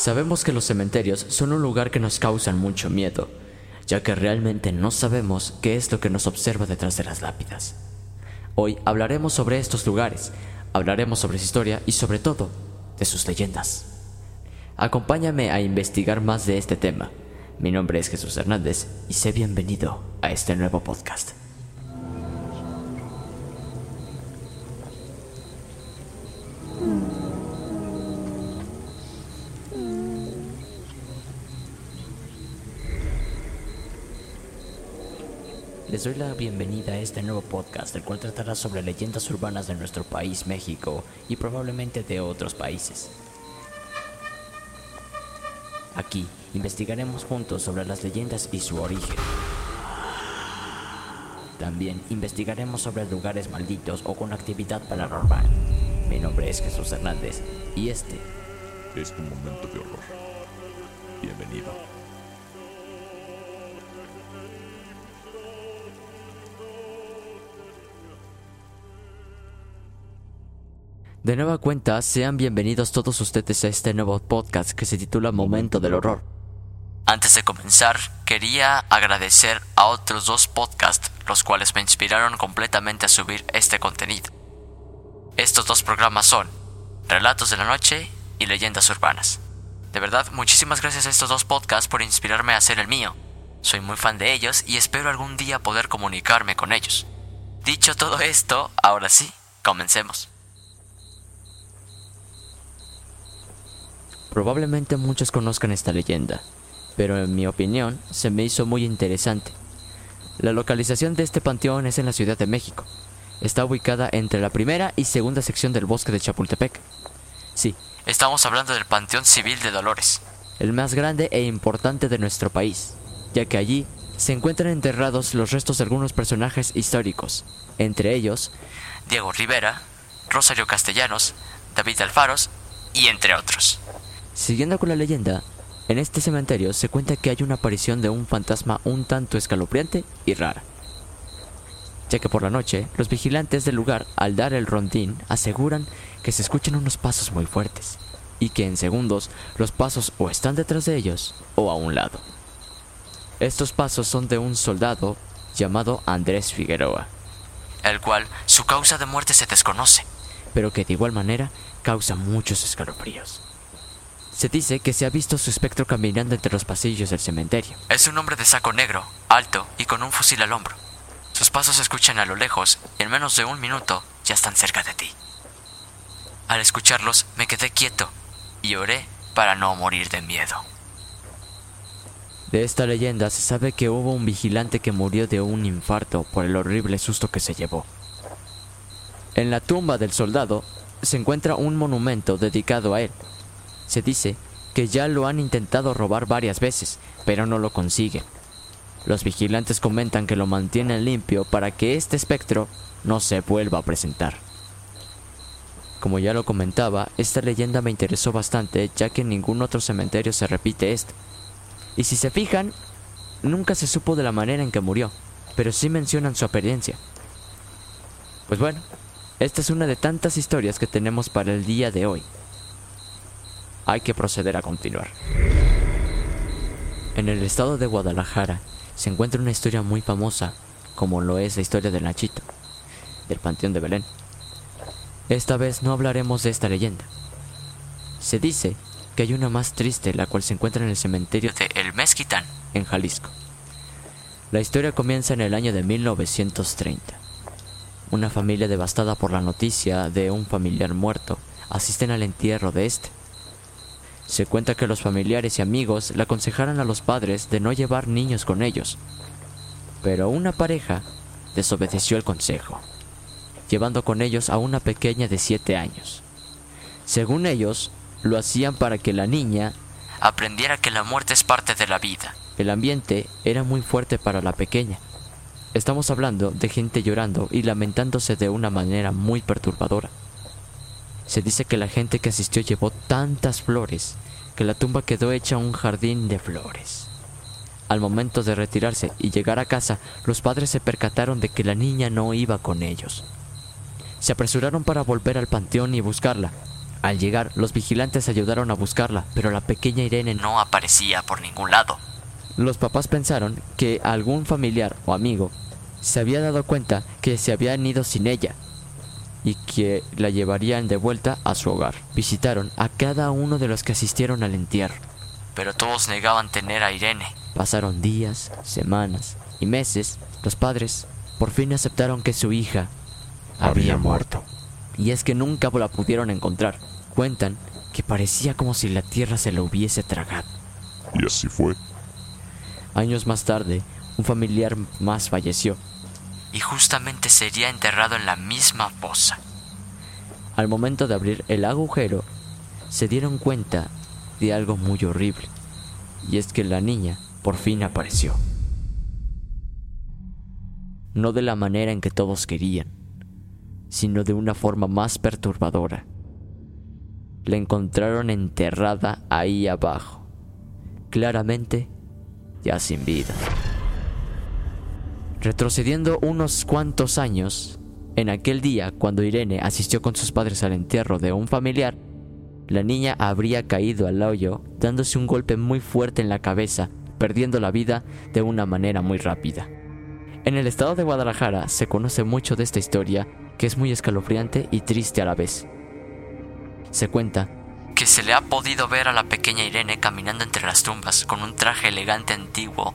Sabemos que los cementerios son un lugar que nos causan mucho miedo, ya que realmente no sabemos qué es lo que nos observa detrás de las lápidas. Hoy hablaremos sobre estos lugares, hablaremos sobre su historia y sobre todo de sus leyendas. Acompáñame a investigar más de este tema. Mi nombre es Jesús Hernández y sé bienvenido a este nuevo podcast. Les doy la bienvenida a este nuevo podcast, el cual tratará sobre leyendas urbanas de nuestro país, México, y probablemente de otros países. Aquí investigaremos juntos sobre las leyendas y su origen. También investigaremos sobre lugares malditos o con actividad paranormal. Mi nombre es Jesús Hernández y este es tu momento de horror. Bienvenido. De nueva cuenta, sean bienvenidos todos ustedes a este nuevo podcast que se titula Momento del Horror. Antes de comenzar, quería agradecer a otros dos podcasts, los cuales me inspiraron completamente a subir este contenido. Estos dos programas son Relatos de la Noche y Leyendas Urbanas. De verdad, muchísimas gracias a estos dos podcasts por inspirarme a hacer el mío. Soy muy fan de ellos y espero algún día poder comunicarme con ellos. Dicho todo esto, ahora sí, comencemos. Probablemente muchos conozcan esta leyenda, pero en mi opinión se me hizo muy interesante. La localización de este panteón es en la Ciudad de México. Está ubicada entre la primera y segunda sección del bosque de Chapultepec. Sí, estamos hablando del Panteón Civil de Dolores, el más grande e importante de nuestro país, ya que allí se encuentran enterrados los restos de algunos personajes históricos, entre ellos Diego Rivera, Rosario Castellanos, David Alfaros y entre otros. Siguiendo con la leyenda, en este cementerio se cuenta que hay una aparición de un fantasma un tanto escalofriante y rara. Ya que por la noche, los vigilantes del lugar, al dar el rondín, aseguran que se escuchan unos pasos muy fuertes, y que en segundos los pasos o están detrás de ellos o a un lado. Estos pasos son de un soldado llamado Andrés Figueroa, el cual su causa de muerte se desconoce, pero que de igual manera causa muchos escalofríos. Se dice que se ha visto su espectro caminando entre los pasillos del cementerio. Es un hombre de saco negro, alto y con un fusil al hombro. Sus pasos se escuchan a lo lejos y en menos de un minuto ya están cerca de ti. Al escucharlos me quedé quieto y oré para no morir de miedo. De esta leyenda se sabe que hubo un vigilante que murió de un infarto por el horrible susto que se llevó. En la tumba del soldado se encuentra un monumento dedicado a él, Se dice que ya lo han intentado robar varias veces, pero no lo consiguen. Los vigilantes comentan que lo mantienen limpio para que este espectro no se vuelva a presentar. Como ya lo comentaba, esta leyenda me interesó bastante ya que en ningún otro cementerio se repite esto. Y si se fijan, nunca se supo de la manera en que murió, pero sí mencionan su apariencia. Pues bueno, esta es una de tantas historias que tenemos para el día de hoy. Hay que proceder a continuar. En el estado de Guadalajara se encuentra una historia muy famosa, como lo es la historia del Nachito, del Panteón de Belén. Esta vez no hablaremos de esta leyenda. Se dice que hay una más triste, la cual se encuentra en el cementerio de El Mezquitán, en Jalisco. La historia comienza en el año de 1930. Una familia devastada por la noticia de un familiar muerto asisten al entierro de este. Se cuenta que los familiares y amigos le aconsejaron a los padres de no llevar niños con ellos, pero una pareja desobedeció el consejo, llevando con ellos a una pequeña de 7 años. Según ellos, lo hacían para que la niña aprendiera que la muerte es parte de la vida. El ambiente era muy fuerte para la pequeña. Estamos hablando de gente llorando y lamentándose de una manera muy perturbadora. Se dice que la gente que asistió llevó tantas flores que la tumba quedó hecha un jardín de flores. Al momento de retirarse y llegar a casa, los padres se percataron de que la niña no iba con ellos. Se apresuraron para volver al panteón y buscarla. Al llegar, los vigilantes ayudaron a buscarla, pero la pequeña Irene no aparecía por ningún lado. Los papás pensaron que algún familiar o amigo se había dado cuenta que se habían ido sin ella y que la llevarían de vuelta a su hogar. Visitaron a cada uno de los que asistieron al entierro, pero todos negaban tener a Irene. Pasaron días, semanas y meses. Los padres por fin aceptaron que su hija había, muerto. Y es que nunca la pudieron encontrar. Cuentan que parecía como si la tierra se la hubiese tragado. Y así fue. Años más tarde, un familiar más falleció y justamente sería enterrado en la misma fosa. Al momento de abrir el agujero, se dieron cuenta de algo muy horrible, y es que la niña por fin apareció. No de la manera en que todos querían, sino de una forma más perturbadora. La encontraron enterrada ahí abajo, claramente ya sin vida. Retrocediendo unos cuantos años, en aquel día cuando Irene asistió con sus padres al entierro de un familiar, la niña habría caído al hoyo dándose un golpe muy fuerte en la cabeza, perdiendo la vida de una manera muy rápida. En el estado de Guadalajara se conoce mucho de esta historia, que es muy escalofriante y triste a la vez. Se cuenta que se le ha podido ver a la pequeña Irene caminando entre las tumbas con un traje elegante antiguo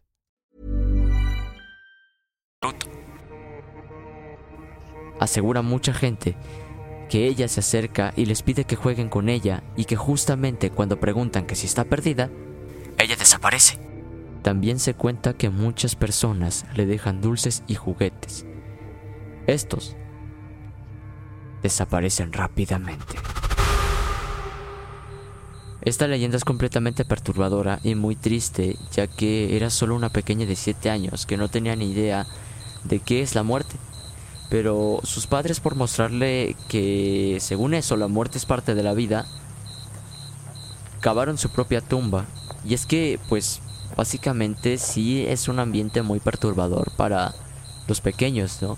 ACAST. Asegura mucha gente que ella se acerca y les pide que jueguen con ella y que justamente cuando preguntan que si está perdida, ella desaparece. También se cuenta que muchas personas le dejan dulces y juguetes. Estos desaparecen rápidamente. Esta leyenda es completamente perturbadora y muy triste, ya que era solo una pequeña de 7 años que no tenía ni idea de qué es la muerte. Pero sus padres por mostrarle que según eso la muerte es parte de la vida, cavaron su propia tumba. Y es que pues básicamente sí es un ambiente muy perturbador para los pequeños, ¿no?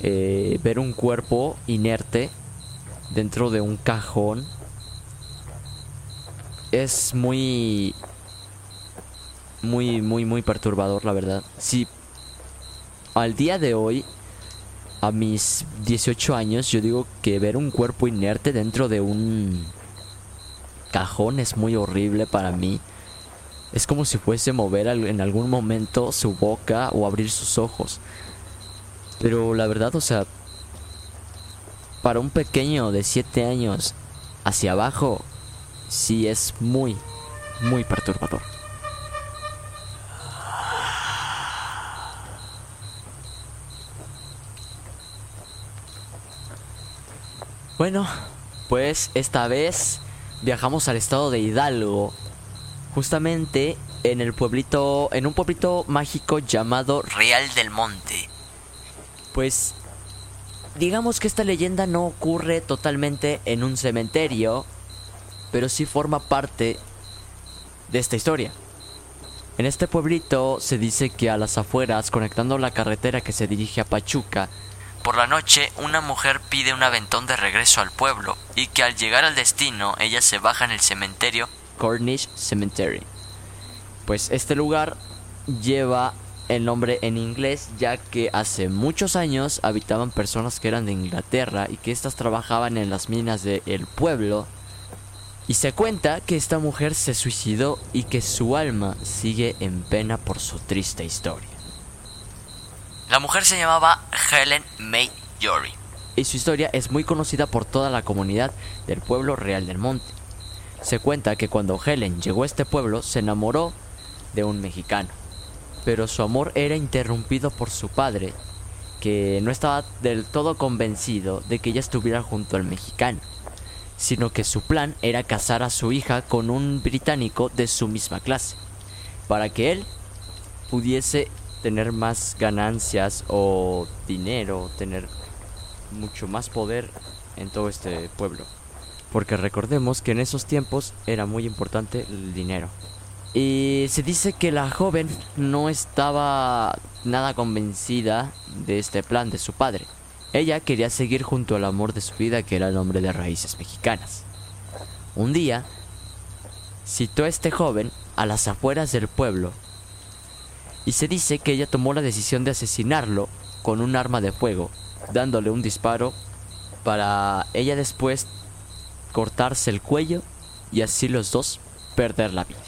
Eh, ver un cuerpo inerte dentro de un cajón es muy muy muy muy perturbador la verdad si al día de hoy a mis 18 años yo digo que ver un cuerpo inerte dentro de un cajón es muy horrible para mí es como si fuese mover en algún momento su boca o abrir sus ojos pero la verdad o sea para un pequeño de 7 años hacia abajo sí es muy, muy perturbador. Bueno, pues esta vez viajamos al estado de Hidalgo, justamente en el pueblito, en un pueblito mágico llamado Real del Monte. Pues digamos que esta leyenda no ocurre totalmente en un cementerio, pero sí forma parte de esta historia. En este pueblito se dice que a las afueras, conectando la carretera que se dirige a Pachuca, por la noche una mujer pide un aventón de regreso al pueblo y que al llegar al destino ella se baja en el cementerio Cornish Cemetery. Pues este lugar lleva el nombre en inglés ya que hace muchos años habitaban personas que eran de Inglaterra y que éstas trabajaban en las minas del pueblo y se cuenta que esta mujer se suicidó y que su alma sigue en pena por su triste historia. La mujer se llamaba Helen May Jory y su historia es muy conocida por toda la comunidad del pueblo real del monte. Se cuenta que cuando Helen llegó a este pueblo se enamoró de un mexicano, pero su amor era interrumpido por su padre, que no estaba del todo convencido de que ella estuviera junto al mexicano sino que su plan era casar a su hija con un británico de su misma clase, para que él pudiese tener más ganancias o dinero, tener mucho más poder en todo este pueblo. Porque recordemos que en esos tiempos era muy importante el dinero. Y se dice que la joven no estaba nada convencida de este plan de su padre. Ella quería seguir junto al amor de su vida, que era el hombre de raíces mexicanas. Un día, citó a este joven a las afueras del pueblo y se dice que ella tomó la decisión de asesinarlo con un arma de fuego, dándole un disparo para ella después cortarse el cuello y así los dos perder la vida.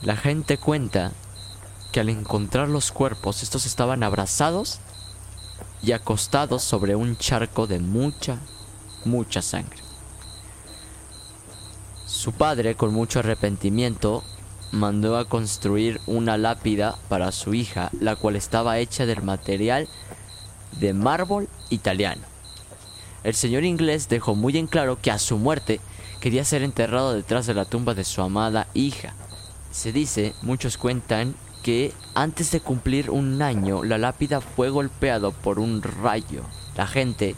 La gente cuenta que al encontrar los cuerpos estos estaban abrazados y acostados sobre un charco de mucha, mucha sangre. Su padre, con mucho arrepentimiento, mandó a construir una lápida para su hija, la cual estaba hecha del material de mármol italiano. El señor inglés dejó muy en claro que a su muerte quería ser enterrado detrás de la tumba de su amada hija. Se dice, muchos cuentan, que antes de cumplir un año la lápida fue golpeado por un rayo. La gente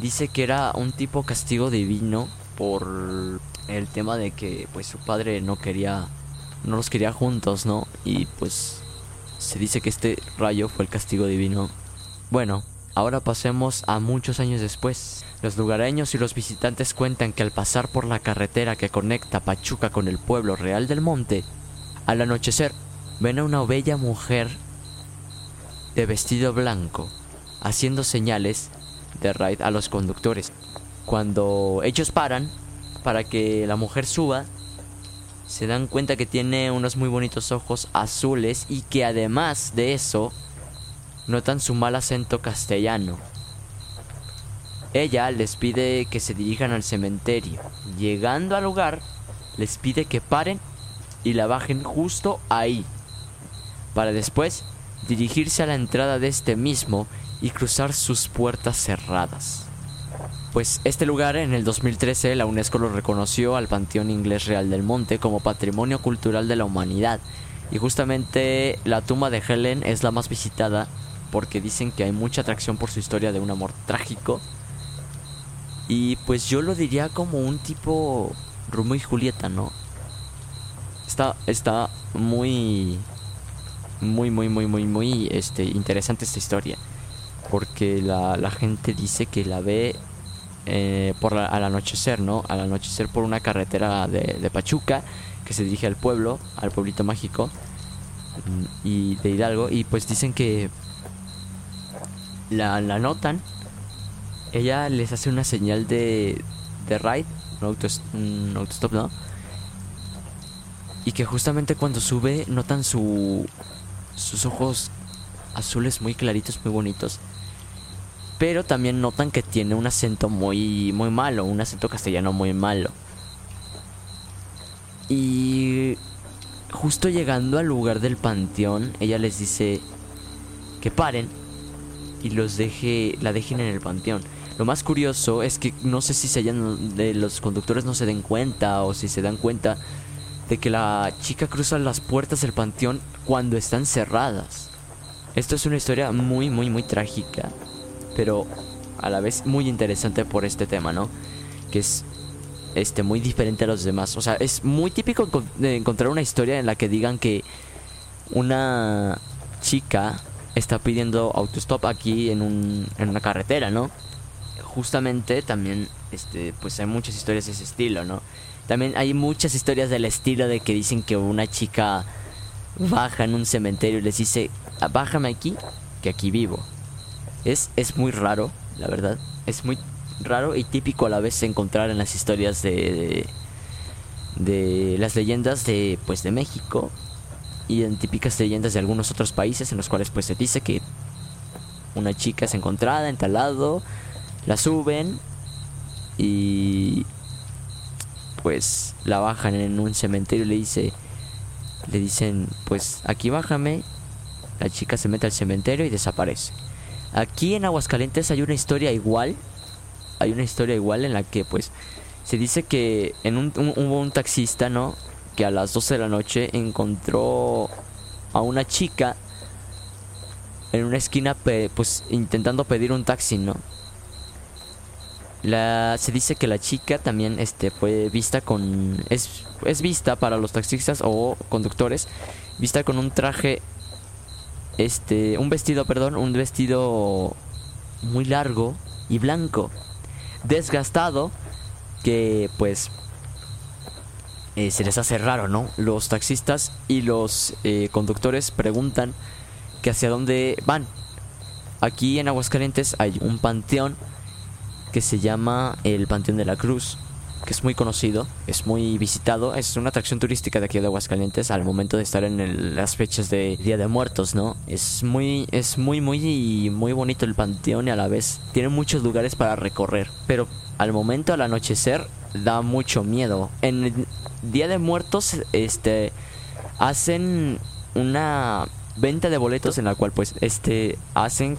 dice que era un tipo castigo divino por el tema de que pues su padre no quería no los quería juntos, ¿no? Y pues se dice que este rayo fue el castigo divino. Bueno, ahora pasemos a muchos años después. Los lugareños y los visitantes cuentan que al pasar por la carretera que conecta Pachuca con el pueblo real del monte, al anochecer ven a una bella mujer de vestido blanco haciendo señales de raid a los conductores. Cuando ellos paran para que la mujer suba, se dan cuenta que tiene unos muy bonitos ojos azules y que además de eso notan su mal acento castellano. Ella les pide que se dirijan al cementerio. Llegando al lugar, les pide que paren y la bajen justo ahí, para después dirigirse a la entrada de este mismo y cruzar sus puertas cerradas. Pues este lugar en el 2013 la UNESCO lo reconoció al Panteón Inglés Real del Monte como Patrimonio Cultural de la Humanidad y justamente la tumba de Helen es la más visitada porque dicen que hay mucha atracción por su historia de un amor trágico. Y pues yo lo diría como un tipo Romeo y Julieta, ¿no? Está, está muy, muy, muy, muy, muy, muy este, interesante esta historia. Porque la, la gente dice que la ve eh, por al anochecer, ¿no? Al anochecer por una carretera de, Pachuca que se dirige al pueblo, al pueblito mágico mm, y de Hidalgo. Y pues dicen que la, la notan. Ella les hace una señal de, de ride, un, autos, un autostop, ¿no? Y que justamente cuando sube notan su, sus ojos azules muy claritos, muy bonitos. Pero también notan que tiene un acento muy, muy malo, un acento castellano muy malo. Y justo llegando al lugar del panteón, ella les dice que paren y los deje, la dejen en el panteón. Lo más curioso es que no sé si se hayan, de los conductores no se den cuenta o si se dan cuenta de que la chica cruza las puertas del panteón cuando están cerradas. Esto es una historia muy, muy, muy trágica, pero a la vez muy interesante por este tema, ¿no? Que es este muy diferente a los demás. O sea, es muy típico encontrar una historia en la que digan que una chica está pidiendo autostop aquí en, un, en una carretera, ¿no? Justamente también, este, pues hay muchas historias de ese estilo, ¿no? También hay muchas historias del estilo de que dicen que una chica baja en un cementerio y les dice, "Ah, bájame aquí, que aquí vivo. Es, es muy raro, la verdad. Es muy raro y típico a la vez encontrar en las historias de, de, de las leyendas de, pues, de México y en típicas leyendas de algunos otros países en los cuales pues se dice que una chica es encontrada en tal lado, la suben y pues la bajan en un cementerio y le dice le dicen pues aquí bájame la chica se mete al cementerio y desaparece aquí en Aguascalientes hay una historia igual hay una historia igual en la que pues se dice que en un, hubo un taxista no que a las 12 de la noche encontró a una chica en una esquina pues intentando pedir un taxi no la, se dice que la chica también este, fue vista con... Es vista para los taxistas o conductores, vista con un traje, este, un vestido, perdón, un vestido muy largo y blanco, desgastado, que pues eh, se les hace raro, ¿no? Los taxistas y los eh, conductores preguntan que hacia dónde van. Aquí en Aguascalientes hay un panteón que se llama el Panteón de la Cruz, que es muy conocido, es muy visitado, es una atracción turística de aquí de Aguascalientes al momento de estar en las fechas de Día de Muertos, ¿no? Es muy, es muy, muy, muy bonito el panteón y a la vez tiene muchos lugares para recorrer, pero al momento al anochecer da mucho miedo. En el Día de Muertos, este, hacen una venta de boletos en la cual pues este hacen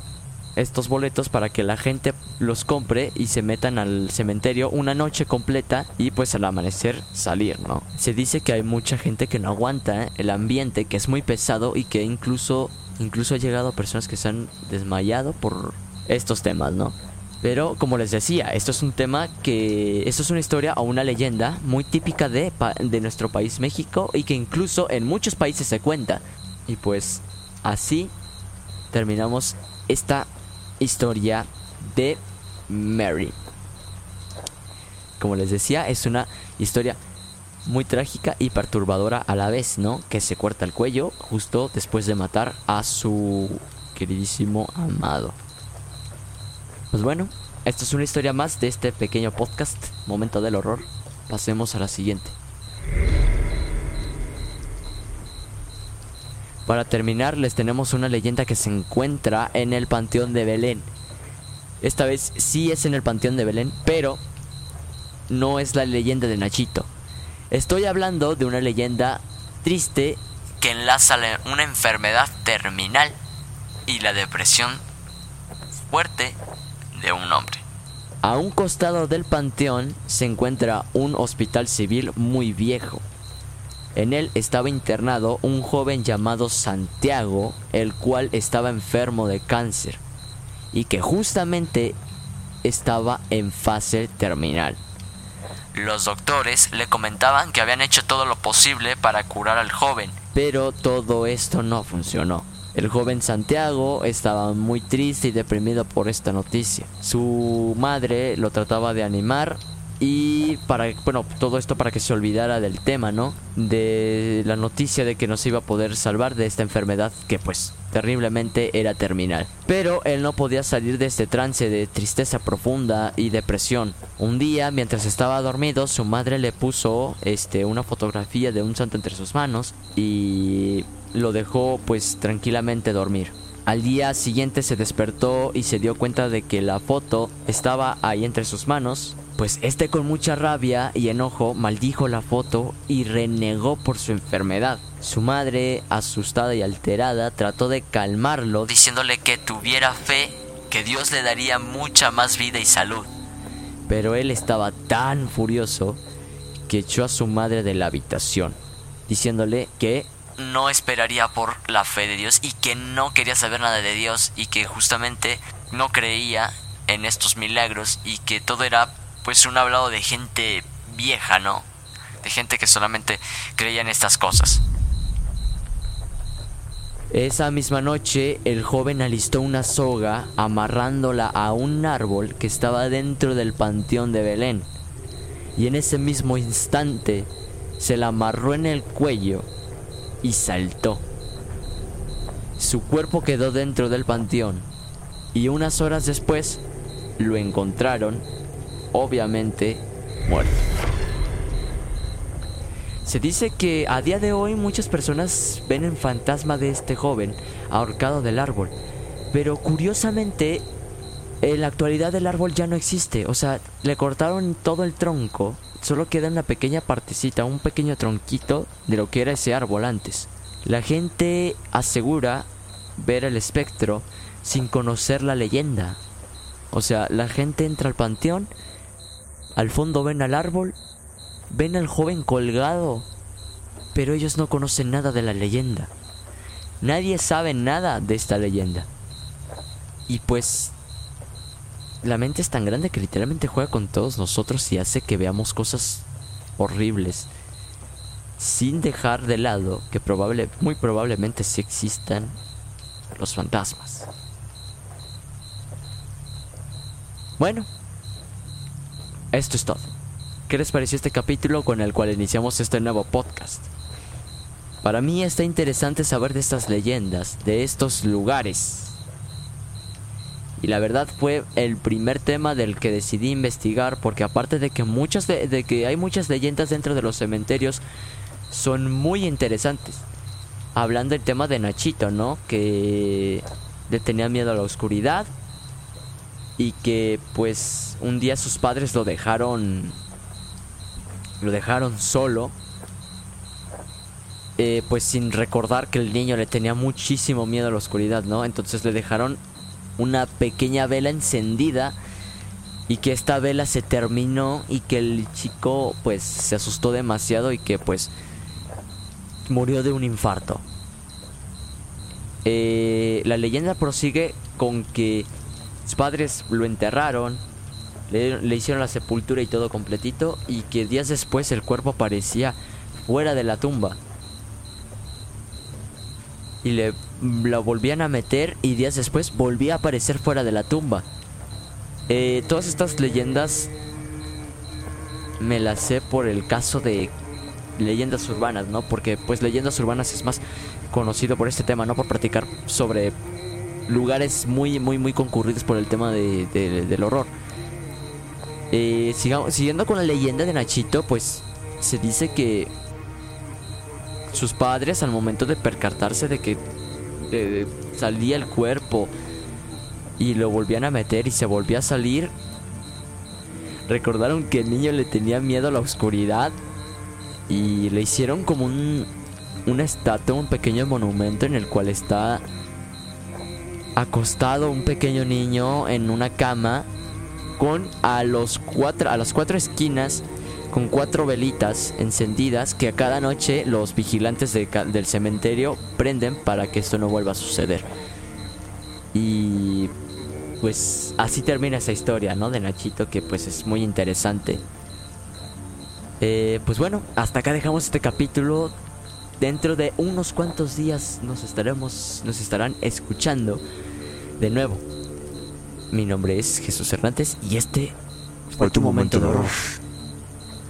estos boletos para que la gente los compre y se metan al cementerio una noche completa y pues al amanecer salir, ¿no? Se dice que hay mucha gente que no aguanta el ambiente, que es muy pesado y que incluso incluso ha llegado a personas que se han desmayado por estos temas, ¿no? Pero como les decía, esto es un tema que esto es una historia o una leyenda muy típica de de nuestro país México y que incluso en muchos países se cuenta. Y pues así terminamos esta historia de Mary. Como les decía, es una historia muy trágica y perturbadora a la vez, ¿no? Que se corta el cuello justo después de matar a su queridísimo amado. Pues bueno, esta es una historia más de este pequeño podcast, Momento del Horror. Pasemos a la siguiente. Para terminar, les tenemos una leyenda que se encuentra en el Panteón de Belén. Esta vez sí es en el Panteón de Belén, pero no es la leyenda de Nachito. Estoy hablando de una leyenda triste que enlaza la- una enfermedad terminal y la depresión fuerte de un hombre. A un costado del panteón se encuentra un hospital civil muy viejo. En él estaba internado un joven llamado Santiago, el cual estaba enfermo de cáncer y que justamente estaba en fase terminal. Los doctores le comentaban que habían hecho todo lo posible para curar al joven, pero todo esto no funcionó. El joven Santiago estaba muy triste y deprimido por esta noticia. Su madre lo trataba de animar y para, bueno, todo esto para que se olvidara del tema, ¿no? De la noticia de que no se iba a poder salvar de esta enfermedad que pues terriblemente era terminal. Pero él no podía salir de este trance de tristeza profunda y depresión. Un día, mientras estaba dormido, su madre le puso este una fotografía de un santo entre sus manos y lo dejó pues tranquilamente dormir. Al día siguiente se despertó y se dio cuenta de que la foto estaba ahí entre sus manos pues este con mucha rabia y enojo maldijo la foto y renegó por su enfermedad. Su madre, asustada y alterada, trató de calmarlo, diciéndole que tuviera fe, que Dios le daría mucha más vida y salud. Pero él estaba tan furioso que echó a su madre de la habitación, diciéndole que no esperaría por la fe de Dios y que no quería saber nada de Dios y que justamente no creía en estos milagros y que todo era pues un hablado de gente vieja, ¿no? De gente que solamente creía en estas cosas. Esa misma noche el joven alistó una soga amarrándola a un árbol que estaba dentro del panteón de Belén. Y en ese mismo instante se la amarró en el cuello y saltó. Su cuerpo quedó dentro del panteón y unas horas después lo encontraron obviamente muerto. Se dice que a día de hoy muchas personas ven el fantasma de este joven ahorcado del árbol, pero curiosamente en la actualidad el árbol ya no existe, o sea, le cortaron todo el tronco, solo queda una pequeña partecita, un pequeño tronquito de lo que era ese árbol antes. La gente asegura ver el espectro sin conocer la leyenda. O sea, la gente entra al panteón al fondo ven al árbol, ven al joven colgado, pero ellos no conocen nada de la leyenda. Nadie sabe nada de esta leyenda. Y pues la mente es tan grande que literalmente juega con todos nosotros y hace que veamos cosas horribles. Sin dejar de lado que probable, muy probablemente sí existan los fantasmas. Bueno, esto es todo. ¿Qué les pareció este capítulo con el cual iniciamos este nuevo podcast? Para mí está interesante saber de estas leyendas, de estos lugares. Y la verdad fue el primer tema del que decidí investigar porque aparte de que muchas de, que hay muchas leyendas dentro de los cementerios son muy interesantes. Hablando del tema de Nachito, ¿no? Que le tenía miedo a la oscuridad y que pues un día sus padres lo dejaron lo dejaron solo eh, pues sin recordar que el niño le tenía muchísimo miedo a la oscuridad no entonces le dejaron una pequeña vela encendida y que esta vela se terminó y que el chico pues se asustó demasiado y que pues murió de un infarto eh, la leyenda prosigue con que sus padres lo enterraron, le, hicieron la sepultura y todo completito y que días después el cuerpo aparecía fuera de la tumba. Y le lo volvían a meter y días después volvía a aparecer fuera de la tumba. Eh, todas estas leyendas me las sé por el caso de leyendas urbanas, ¿no? Porque pues leyendas urbanas es más conocido por este tema, no por practicar sobre lugares muy, muy, muy concurridos por el tema de, del horror. Eh, siguiendo con la leyenda de Nachito, pues se dice que sus padres al momento de percatarse de que salía el cuerpo y lo volvían a meter y se volvía a salir, recordaron que el niño le tenía miedo a la oscuridad y le hicieron como un, una estatua, un pequeño monumento en el cual está acostado un pequeño niño en una cama con a los cuatro a las cuatro esquinas con cuatro velitas encendidas que a cada noche los vigilantes del cementerio prenden para que esto no vuelva a suceder. Y pues así termina esa historia, ¿no? De Nachito que pues es muy interesante. Eh, pues bueno, hasta acá dejamos este capítulo. Dentro de unos cuantos días nos estaremos, nos estarán escuchando de nuevo. Mi nombre es Jesús Hernández y este fue tu momento de horror.